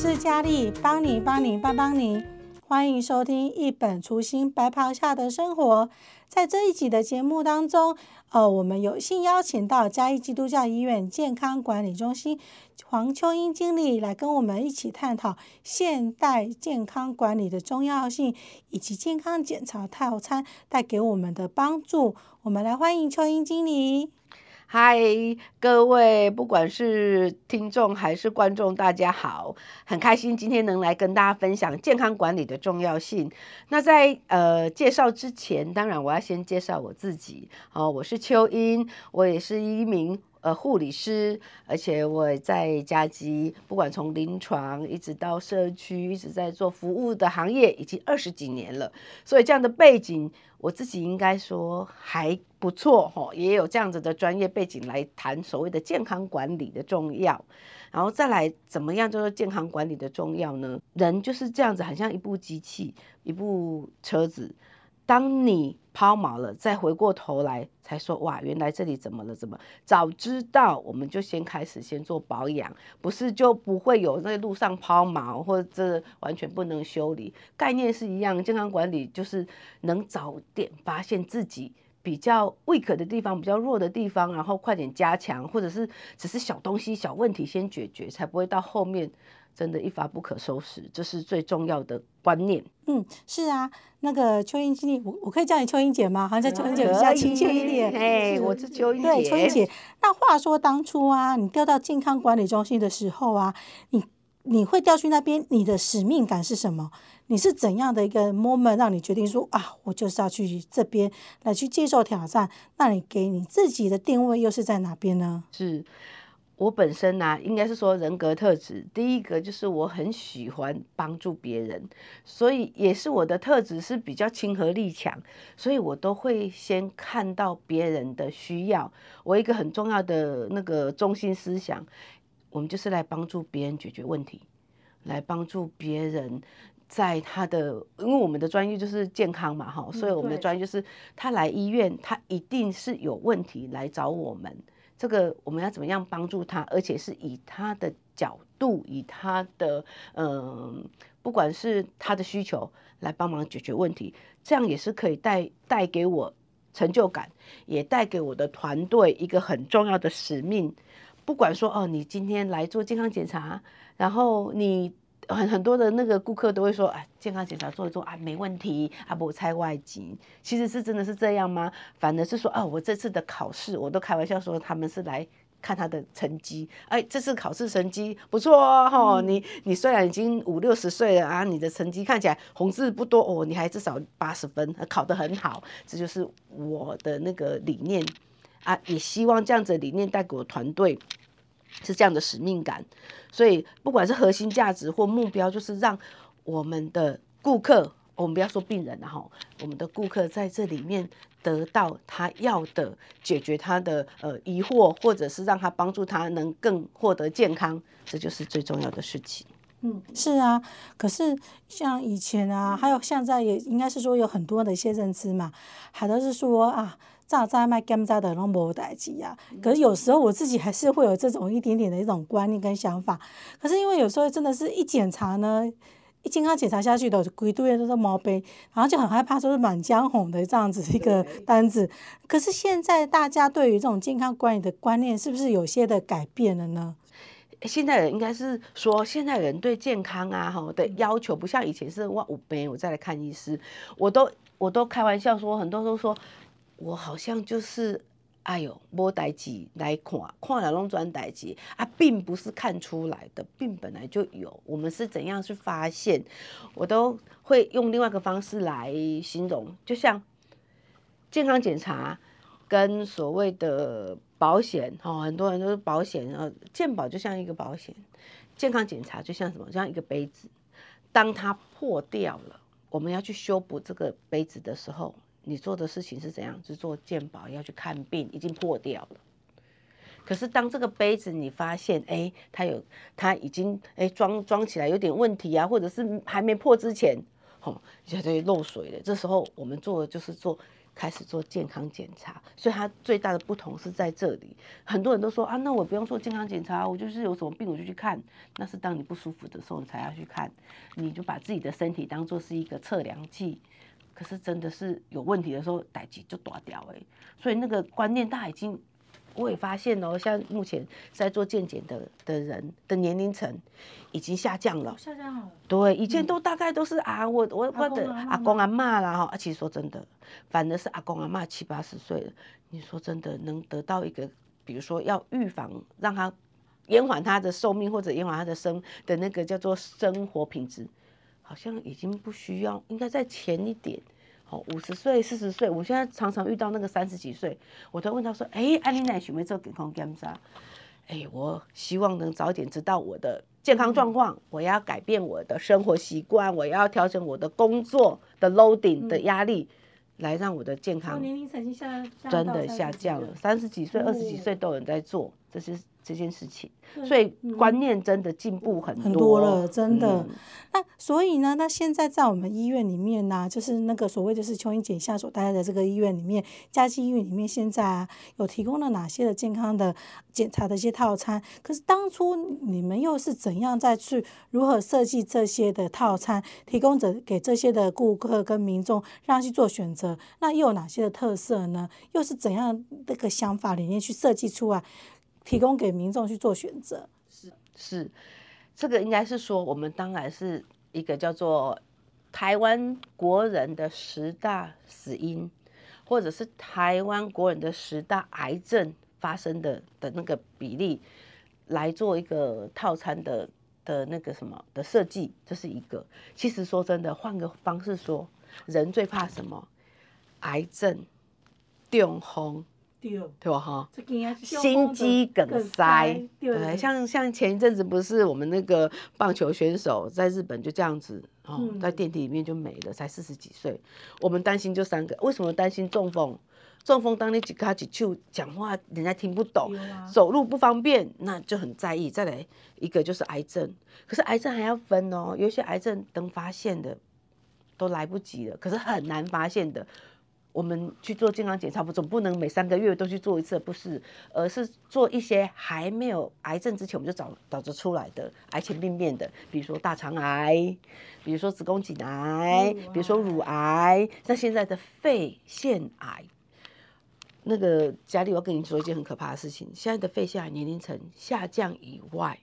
是佳丽，帮你帮你帮帮你，欢迎收听《一本初心白袍下的生活》。在这一集的节目当中，呃，我们有幸邀请到嘉义基督教医院健康管理中心黄秋英经理来跟我们一起探讨现代健康管理的重要性，以及健康检查套餐带给我们的帮助。我们来欢迎秋英经理。嗨，各位，不管是听众还是观众，大家好，很开心今天能来跟大家分享健康管理的重要性。那在呃介绍之前，当然我要先介绍我自己。哦，我是秋英，我也是一名。呃，护理师，而且我在嘉基，不管从临床一直到社区，一直在做服务的行业，已经二十几年了。所以这样的背景，我自己应该说还不错哈，也有这样子的专业背景来谈所谓的健康管理的重要。然后再来，怎么样叫做健康管理的重要呢？人就是这样子，很像一部机器，一部车子。当你抛锚了，再回过头来才说哇，原来这里怎么了？怎么早知道我们就先开始先做保养，不是就不会有在路上抛锚或者完全不能修理。概念是一样，健康管理就是能早点发现自己比较 weak 的地方，比较弱的地方，然后快点加强，或者是只是小东西、小问题先解决，才不会到后面。真的，一发不可收拾，这是最重要的观念。嗯，是啊，那个秋英经理，我我可以叫你秋英姐吗？好像叫秋英姐比较亲切一点。哎，我是秋英姐。对，秋英姐。那话说当初啊，你调到健康管理中心的时候啊，你你会调去那边，你的使命感是什么？你是怎样的一个 moment 让你决定说啊，我就是要去这边来去接受挑战？那你给你自己的定位又是在哪边呢？是。我本身呢、啊，应该是说人格特质，第一个就是我很喜欢帮助别人，所以也是我的特质是比较亲和力强，所以我都会先看到别人的需要。我一个很重要的那个中心思想，我们就是来帮助别人解决问题，来帮助别人在他的，因为我们的专业就是健康嘛，哈，所以我们的专业就是他来医院，他一定是有问题来找我们。这个我们要怎么样帮助他，而且是以他的角度，以他的嗯，不管是他的需求来帮忙解决问题，这样也是可以带带给我成就感，也带给我的团队一个很重要的使命。不管说哦，你今天来做健康检查，然后你。很很多的那个顾客都会说，哎，健康检查做一做啊，没问题啊，不拆外景。其实是真的是这样吗？反而是说，哦，我这次的考试，我都开玩笑说他们是来看他的成绩。哎，这次考试成绩不错哦，你你虽然已经五六十岁了啊，你的成绩看起来红字不多哦，你还至少八十分，考得很好。这就是我的那个理念啊，也希望这样子的理念带给我团队。是这样的使命感，所以不管是核心价值或目标，就是让我们的顾客，我们不要说病人了哈，我们的顾客在这里面得到他要的，解决他的呃疑惑，或者是让他帮助他能更获得健康，这就是最重要的事情。嗯，是啊，可是像以前啊，还有现在也应该是说有很多的一些认知嘛，还都是说啊。炸炸卖干炸的拢无代志啊！可是有时候我自己还是会有这种一点点的一种观念跟想法。可是因为有时候真的是一检查呢，一健康检查下去的，规堆都是毛病，然后就很害怕说是满江红的这样子一个单子。可是现在大家对于这种健康管理的观念是不是有些的改变了呢？现在人应该是说，现在人对健康啊哈的要求不像以前是哇五杯我再来看医师，我都我都开玩笑说，很多都说。我好像就是，哎呦，摸代志来看，看了拢转代志啊，并不是看出来的，病本来就有。我们是怎样去发现？我都会用另外一个方式来形容，就像健康检查跟所谓的保险，哈，很多人都是保险，呃，健保就像一个保险，健康检查就像什么？就像一个杯子，当它破掉了，我们要去修补这个杯子的时候。你做的事情是怎样？是做健保要去看病，已经破掉了。可是当这个杯子你发现，哎、它有，它已经，哎、装装起来有点问题啊，或者是还没破之前，吼，就会漏水了。这时候我们做的就是做开始做健康检查。所以它最大的不同是在这里。很多人都说啊，那我不用做健康检查，我就是有什么病我就去看。那是当你不舒服的时候你才要去看，你就把自己的身体当做是一个测量器。可是真的是有问题的时候，代志就大条诶。所以那个观念大家已经。我也发现哦，像目前在做健检的的人的年龄层已经下降了。下降了。对，以前都大概都是啊，我我我的阿公阿妈啦哈，啊，其实说真的，反而是阿公阿妈七八十岁了，你说真的能得到一个，比如说要预防，让他延缓他的寿命或者延缓他的生的那个叫做生活品质，好像已经不需要，应该再前一点。好，五十岁、四十岁，我现在常常遇到那个三十几岁，我都问他说：“哎、欸，安妮奶有没有做健康检查？”哎，我希望能早点知道我的健康状况，嗯、我要改变我的生活习惯，我要调整我的工作的 loading 的压力，嗯、来让我的健康年龄曾经下真的下降了，三十几岁、二十几岁都有人在做，这是。这件事情，所以观念真的进步很多，很多了，真的。嗯、那所以呢，那现在在我们医院里面呢、啊，就是那个所谓就是琼英姐下所待的这个医院里面，嘉基医院里面，现在啊有提供了哪些的健康的检查的一些套餐？可是当初你们又是怎样再去如何设计这些的套餐，提供者给这些的顾客跟民众让他去做选择？那又有哪些的特色呢？又是怎样那个想法里面去设计出来？提供给民众去做选择，是是，这个应该是说，我们当然是一个叫做台湾国人的十大死因，或者是台湾国人的十大癌症发生的的那个比例来做一个套餐的的那个什么的设计，这是一个。其实说真的，换个方式说，人最怕什么？癌症、中风。对吧？哈，心肌梗塞，对，像像前一阵子不是我们那个棒球选手在日本就这样子哦，在电梯里面就没了，才四十几岁。我们担心就三个，为什么担心中风？中风当你几卡几处讲话，人家听不懂，走路不方便，那就很在意。再来一个就是癌症，可是癌症还要分哦，有些癌症等发现的都来不及了，可是很难发现的。我们去做健康检查，不总不能每三个月都去做一次，不是，而是做一些还没有癌症之前，我们就找找着出来的癌前病变的，比如说大肠癌，比如说子宫颈癌，比如说乳癌，像现在的肺腺癌。那个佳丽，我要跟你说一件很可怕的事情，现在的肺腺癌年龄层下降以外。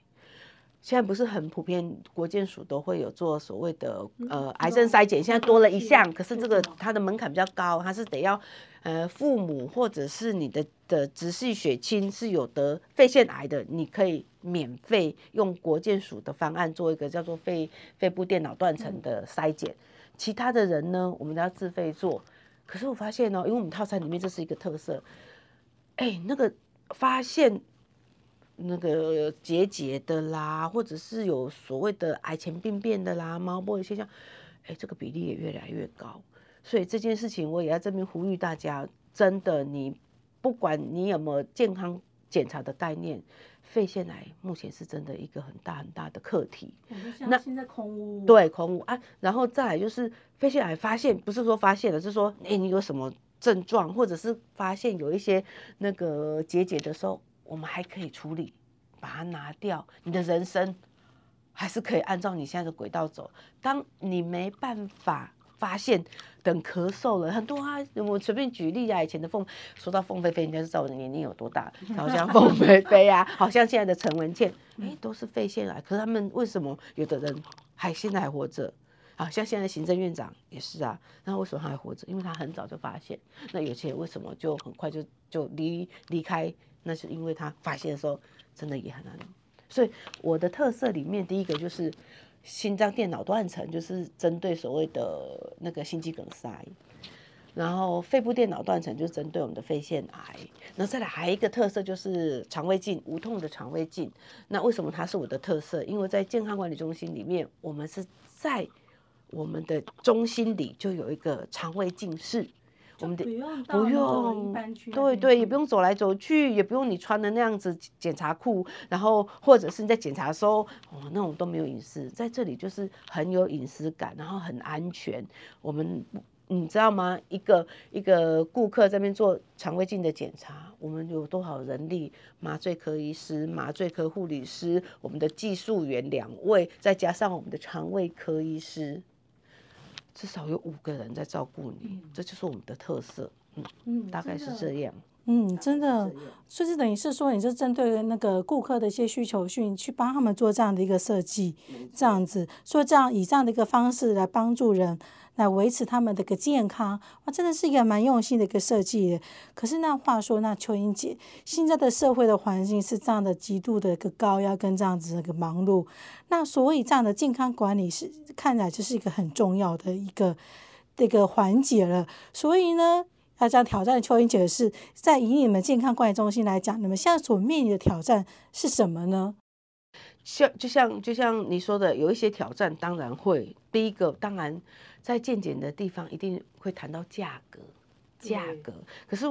现在不是很普遍，国健署都会有做所谓的呃癌症筛检，现在多了一项，可是这个它的门槛比较高，它是得要呃父母或者是你的的直系血亲是有得肺腺癌的，你可以免费用国健署的方案做一个叫做肺肺部电脑断层的筛检，其他的人呢，我们都要自费做。可是我发现哦，因为我们套餐里面这是一个特色，哎，那个发现。那个结节的啦，或者是有所谓的癌前病变的啦，毛玻璃现象，哎，这个比例也越来越高。所以这件事情我也在这边呼吁大家，真的，你不管你有没有健康检查的概念，肺腺癌目前是真的一个很大很大的课题。那现在空屋，对空屋啊，然后再来就是肺腺癌发现，不是说发现了，是说哎，你有什么症状，或者是发现有一些那个结节的时候。我们还可以处理，把它拿掉，你的人生还是可以按照你现在的轨道走。当你没办法发现，等咳嗽了很多啊，我随便举例啊，以前的凤，说到凤飞飞，应该是知道我的年龄有多大，好像凤飞飞啊，好像现在的陈文茜，哎，都是肺腺癌，可是他们为什么有的人还现在还活着？好像现在行政院长也是啊，那为什么他还活着？因为他很早就发现。那有些人为什么就很快就就离离开？那是因为他发现的时候真的也很难，所以我的特色里面第一个就是心脏电脑断层，就是针对所谓的那个心肌梗塞，然后肺部电脑断层就是针对我们的肺腺癌，那再来还有一个特色就是肠胃镜，无痛的肠胃镜。那为什么它是我的特色？因为在健康管理中心里面，我们是在我们的中心里就有一个肠胃镜室。我们的不用，对对，也不用走来走去，也不用你穿的那样子检查裤，然后或者是你在检查的时候，哦，那种都没有隐私，在这里就是很有隐私感，然后很安全。我们你知道吗？一个一个顾客在那边做肠胃镜的检查，我们有多少人力？麻醉科医师、麻醉科护理师，我们的技术员两位，再加上我们的肠胃科医师，至少有五个人在照顾你，这就是我们的特色。嗯嗯，大概是这样。嗯，真的，就是等于是说，你是针对那个顾客的一些需求去去帮他们做这样的一个设计，这样子，所以这样以这样的一个方式来帮助人，来维持他们的个健康，哇，真的是一个蛮用心的一个设计。可是那话说，那秋英姐，现在的社会的环境是这样的极度的一个高压跟这样子的一个忙碌，那所以这样的健康管理是看起来就是一个很重要的一个这个环节了，所以呢。要这样挑战秋英姐的是，在以你们健康管理中心来讲，你们现在所面临的挑战是什么呢？像就像就像你说的，有一些挑战，当然会。第一个，当然在健检的地方一定会谈到价格，价格。可是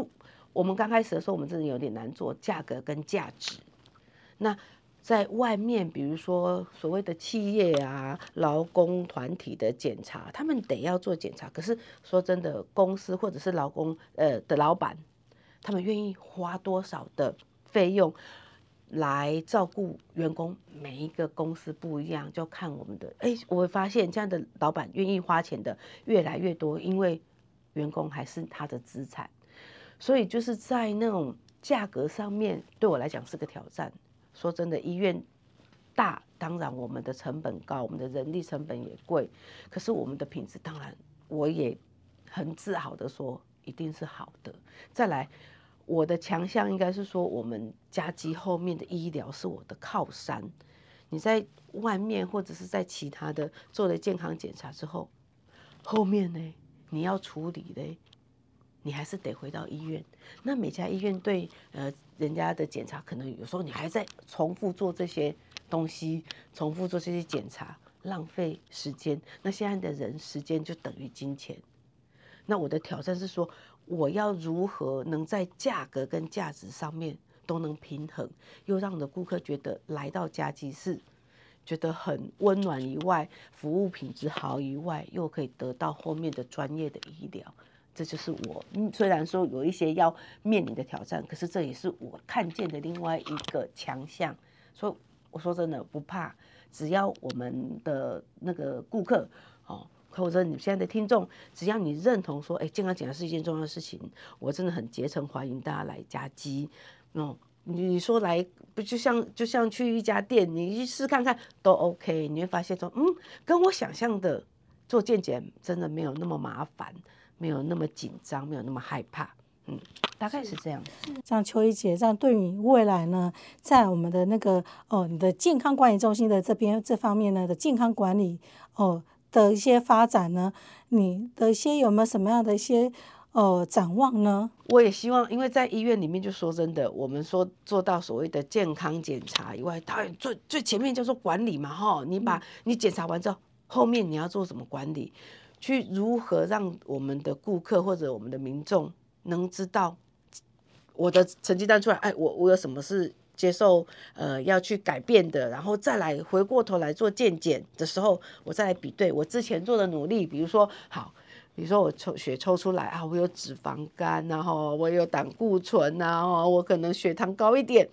我们刚开始的时候，我们真的有点难做价格跟价值。那在外面，比如说所谓的企业啊、劳工团体的检查，他们得要做检查。可是说真的，公司或者是劳工呃的老板，他们愿意花多少的费用来照顾员工？每一个公司不一样，就看我们的。哎，我会发现这样的老板愿意花钱的越来越多，因为员工还是他的资产。所以就是在那种价格上面，对我来讲是个挑战。说真的，医院大，当然我们的成本高，我们的人力成本也贵。可是我们的品质，当然我也很自豪的说，一定是好的。再来，我的强项应该是说，我们家基后面的医疗是我的靠山。你在外面或者是在其他的做了健康检查之后，后面呢，你要处理嘞。你还是得回到医院。那每家医院对呃人家的检查，可能有时候你还在重复做这些东西，重复做这些检查，浪费时间。那现在的人时间就等于金钱。那我的挑战是说，我要如何能在价格跟价值上面都能平衡，又让我的顾客觉得来到家居室觉得很温暖以外，服务品质好以外，又可以得到后面的专业的医疗。这就是我，虽然说有一些要面临的挑战，可是这也是我看见的另外一个强项。所以我说真的不怕，只要我们的那个顾客哦，或者你现在的听众，只要你认同说，哎，健康检查是一件重要的事情，我真的很竭诚欢迎大家来加基。哦，你说来不就像就像去一家店，你去试看看都 OK，你会发现说，嗯，跟我想象的做健检真的没有那么麻烦。没有那么紧张，没有那么害怕，嗯，大概是这样。这样秋怡姐，这样对你未来呢，在我们的那个哦，你的健康管理中心的这边这方面呢的健康管理哦的一些发展呢，你的一些有没有什么样的一些呃展望呢？我也希望，因为在医院里面，就说真的，我们说做到所谓的健康检查以外，当然最最前面叫做管理嘛，哈，你把你检查完之后，后面你要做什么管理？去如何让我们的顾客或者我们的民众能知道我的成绩单出来，哎，我我有什么是接受呃要去改变的，然后再来回过头来做健检的时候，我再来比对我之前做的努力，比如说好，比如说我抽血抽出来啊，我有脂肪肝，然后我有胆固醇，然后我可能血糖高一点。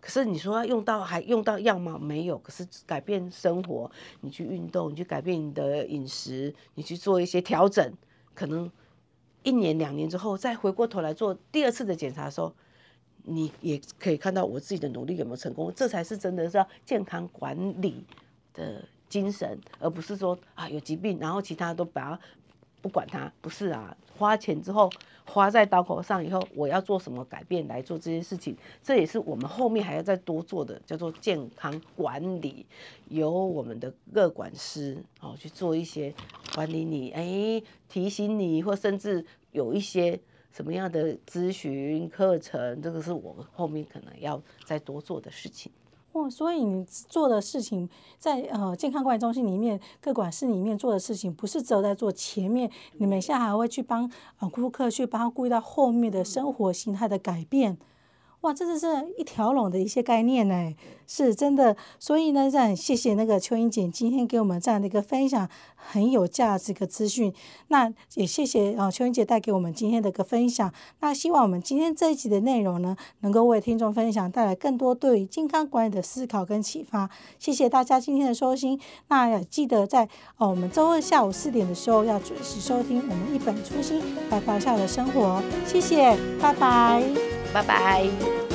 可是你说要用到还用到药吗？没有。可是改变生活，你去运动，你去改变你的饮食，你去做一些调整，可能一年两年之后再回过头来做第二次的检查的时候，你也可以看到我自己的努力有没有成功。这才是真的是要健康管理的精神，而不是说啊有疾病，然后其他都把它不管它。不是啊，花钱之后。花在刀口上以后，我要做什么改变来做这些事情？这也是我们后面还要再多做的，叫做健康管理，由我们的乐管师哦去做一些管理你，哎，提醒你，或甚至有一些什么样的咨询课程，这个是我后面可能要再多做的事情。哦，所以你做的事情在呃健康管理中心里面，各管室里面做的事情，不是只有在做前面，你们现在还会去帮呃顾客去帮他顾到后面的生活形态的改变。哇，真的是一条龙的一些概念呢，是真的。所以呢，很谢谢那个邱英姐今天给我们这样的一个分享，很有价值的资讯。那也谢谢啊，邱英姐带给我们今天的一个分享。那希望我们今天这一集的内容呢，能够为听众分享带来更多对于健康管理的思考跟启发。谢谢大家今天的收听。那也记得在哦，我们周二下午四点的时候要准时收听我们一本初心白袍下的生活。谢谢，拜拜，拜拜。